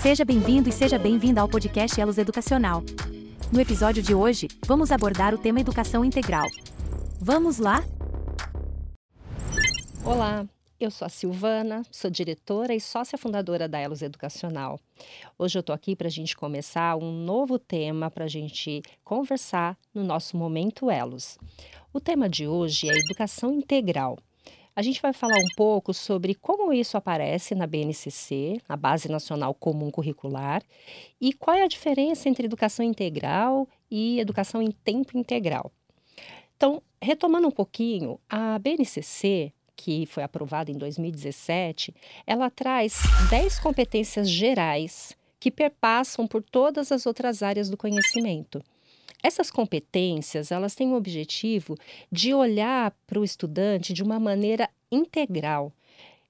Seja bem-vindo e seja bem-vinda ao podcast Elos Educacional. No episódio de hoje, vamos abordar o tema educação integral. Vamos lá? Olá, eu sou a Silvana, sou diretora e sócia fundadora da Elos Educacional. Hoje eu estou aqui para a gente começar um novo tema para a gente conversar no nosso Momento Elos. O tema de hoje é educação integral. A gente vai falar um pouco sobre como isso aparece na BNCC, na Base Nacional Comum Curricular, e qual é a diferença entre educação integral e educação em tempo integral. Então, retomando um pouquinho, a BNCC que foi aprovada em 2017, ela traz 10 competências gerais que perpassam por todas as outras áreas do conhecimento. Essas competências, elas têm o objetivo de olhar para o estudante de uma maneira integral,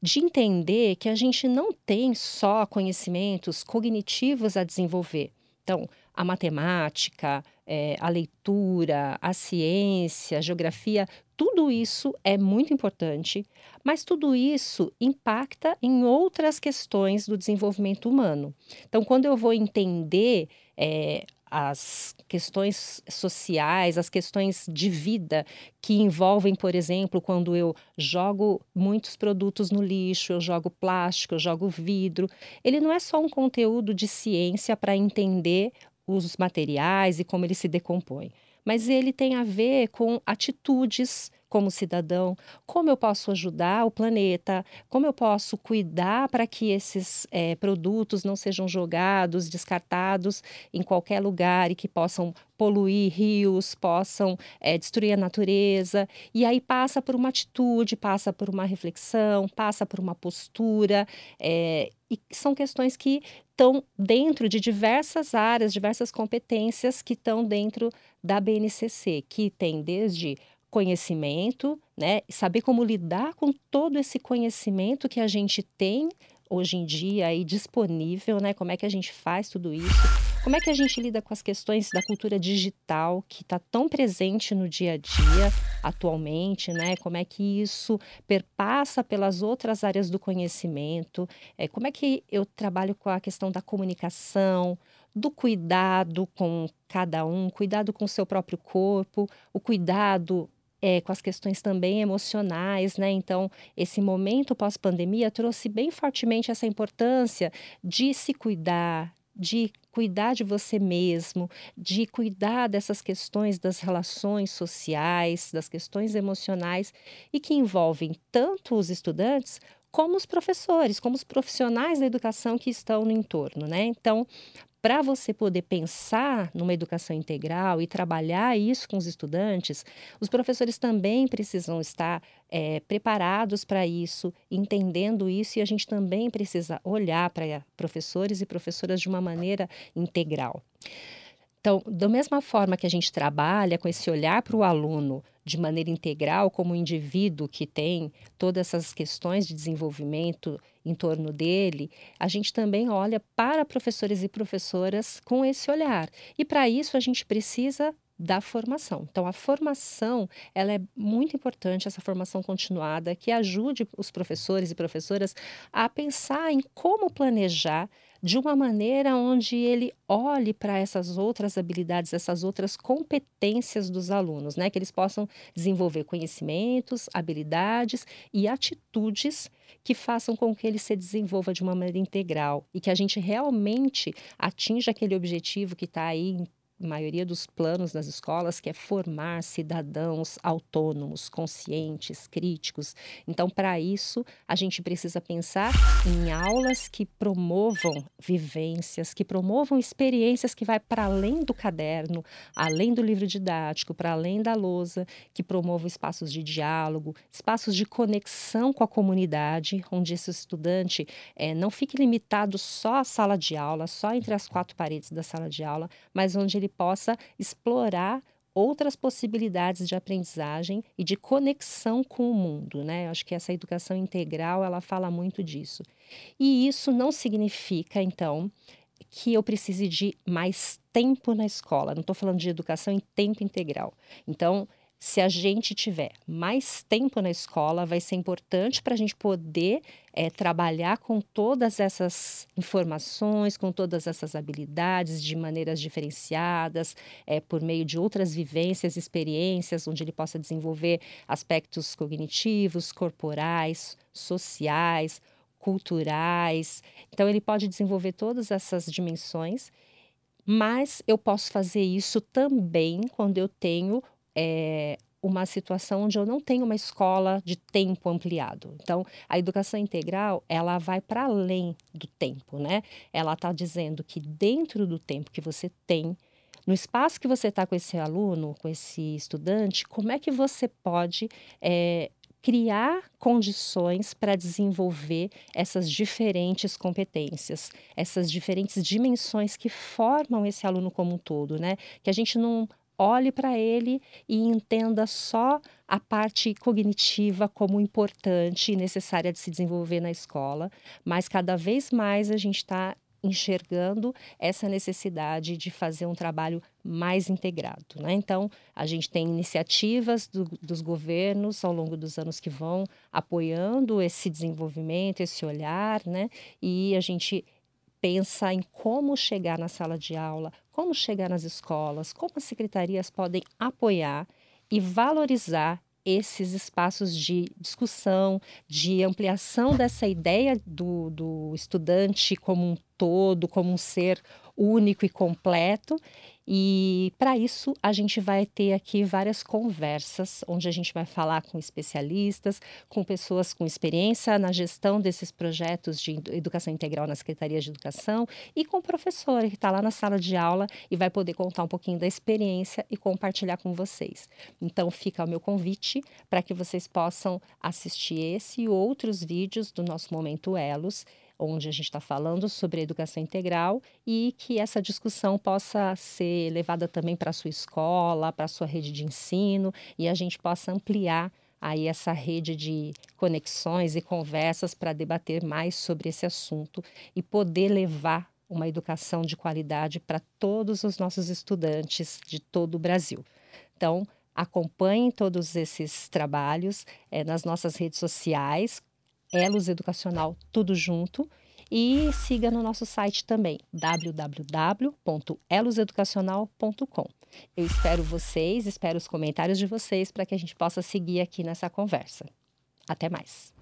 de entender que a gente não tem só conhecimentos cognitivos a desenvolver. Então, a matemática, é, a leitura, a ciência, a geografia, tudo isso é muito importante, mas tudo isso impacta em outras questões do desenvolvimento humano. Então, quando eu vou entender é, as questões sociais, as questões de vida que envolvem, por exemplo, quando eu jogo muitos produtos no lixo, eu jogo plástico, eu jogo vidro. Ele não é só um conteúdo de ciência para entender os materiais e como eles se decompõem mas ele tem a ver com atitudes como cidadão, como eu posso ajudar o planeta, como eu posso cuidar para que esses é, produtos não sejam jogados, descartados em qualquer lugar e que possam poluir rios, possam é, destruir a natureza. E aí passa por uma atitude, passa por uma reflexão, passa por uma postura. É, e são questões que estão dentro de diversas áreas, diversas competências que estão dentro da BNCC, que tem desde conhecimento, né, saber como lidar com todo esse conhecimento que a gente tem hoje em dia aí disponível, né? Como é que a gente faz tudo isso? Como é que a gente lida com as questões da cultura digital que está tão presente no dia a dia atualmente, né? Como é que isso perpassa pelas outras áreas do conhecimento? É, como é que eu trabalho com a questão da comunicação, do cuidado com cada um, cuidado com o seu próprio corpo, o cuidado é, com as questões também emocionais, né? Então, esse momento pós-pandemia trouxe bem fortemente essa importância de se cuidar, de cuidar de você mesmo, de cuidar dessas questões das relações sociais, das questões emocionais e que envolvem tanto os estudantes como os professores, como os profissionais da educação que estão no entorno, né? Então, para você poder pensar numa educação integral e trabalhar isso com os estudantes, os professores também precisam estar é, preparados para isso, entendendo isso, e a gente também precisa olhar para professores e professoras de uma maneira integral. Então, da mesma forma que a gente trabalha com esse olhar para o aluno de maneira integral, como indivíduo que tem todas essas questões de desenvolvimento em torno dele, a gente também olha para professores e professoras com esse olhar. E para isso a gente precisa da formação. Então, a formação ela é muito importante, essa formação continuada, que ajude os professores e professoras a pensar em como planejar de uma maneira onde ele olhe para essas outras habilidades, essas outras competências dos alunos, né? Que eles possam desenvolver conhecimentos, habilidades e atitudes que façam com que ele se desenvolva de uma maneira integral e que a gente realmente atinja aquele objetivo que está aí maioria dos planos das escolas, que é formar cidadãos autônomos, conscientes, críticos. Então, para isso, a gente precisa pensar em aulas que promovam vivências, que promovam experiências que vai para além do caderno, além do livro didático, para além da lousa, que promovam espaços de diálogo, espaços de conexão com a comunidade, onde esse estudante é, não fique limitado só à sala de aula, só entre as quatro paredes da sala de aula, mas onde ele ele possa explorar outras possibilidades de aprendizagem e de conexão com o mundo, né? Acho que essa educação integral, ela fala muito disso. E isso não significa, então, que eu precise de mais tempo na escola. Não estou falando de educação em tempo integral. Então, se a gente tiver mais tempo na escola, vai ser importante para a gente poder é, trabalhar com todas essas informações, com todas essas habilidades de maneiras diferenciadas, é, por meio de outras vivências, experiências, onde ele possa desenvolver aspectos cognitivos, corporais, sociais, culturais. Então, ele pode desenvolver todas essas dimensões, mas eu posso fazer isso também quando eu tenho é, uma situação onde eu não tenho uma escola de tempo ampliado. Então, a educação integral, ela vai para além do tempo, né? Ela está dizendo que dentro do tempo que você tem, no espaço que você está com esse aluno, com esse estudante, como é que você pode é, criar condições para desenvolver essas diferentes competências, essas diferentes dimensões que formam esse aluno como um todo, né? Que a gente não olhe para ele e entenda só a parte cognitiva como importante e necessária de se desenvolver na escola, mas cada vez mais a gente está enxergando essa necessidade de fazer um trabalho mais integrado. Né? Então, a gente tem iniciativas do, dos governos ao longo dos anos que vão apoiando esse desenvolvimento, esse olhar, né? e a gente pensa em como chegar na sala de aula, como chegar nas escolas, como as secretarias podem apoiar e valorizar esses espaços de discussão, de ampliação dessa ideia do, do estudante como um todo, como um ser único e completo, e para isso a gente vai ter aqui várias conversas, onde a gente vai falar com especialistas, com pessoas com experiência na gestão desses projetos de educação integral na Secretaria de Educação e com o professor que está lá na sala de aula e vai poder contar um pouquinho da experiência e compartilhar com vocês. Então fica o meu convite para que vocês possam assistir esse e outros vídeos do nosso Momento Elos onde a gente está falando sobre educação integral e que essa discussão possa ser levada também para a sua escola, para a sua rede de ensino e a gente possa ampliar aí essa rede de conexões e conversas para debater mais sobre esse assunto e poder levar uma educação de qualidade para todos os nossos estudantes de todo o Brasil. Então, acompanhem todos esses trabalhos é, nas nossas redes sociais, Elos Educacional, tudo junto. E siga no nosso site também, www.eloseducacional.com. Eu espero vocês, espero os comentários de vocês para que a gente possa seguir aqui nessa conversa. Até mais.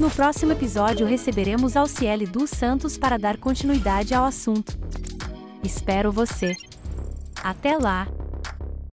No próximo episódio, receberemos Alciele dos Santos para dar continuidade ao assunto. Espero você. Até lá!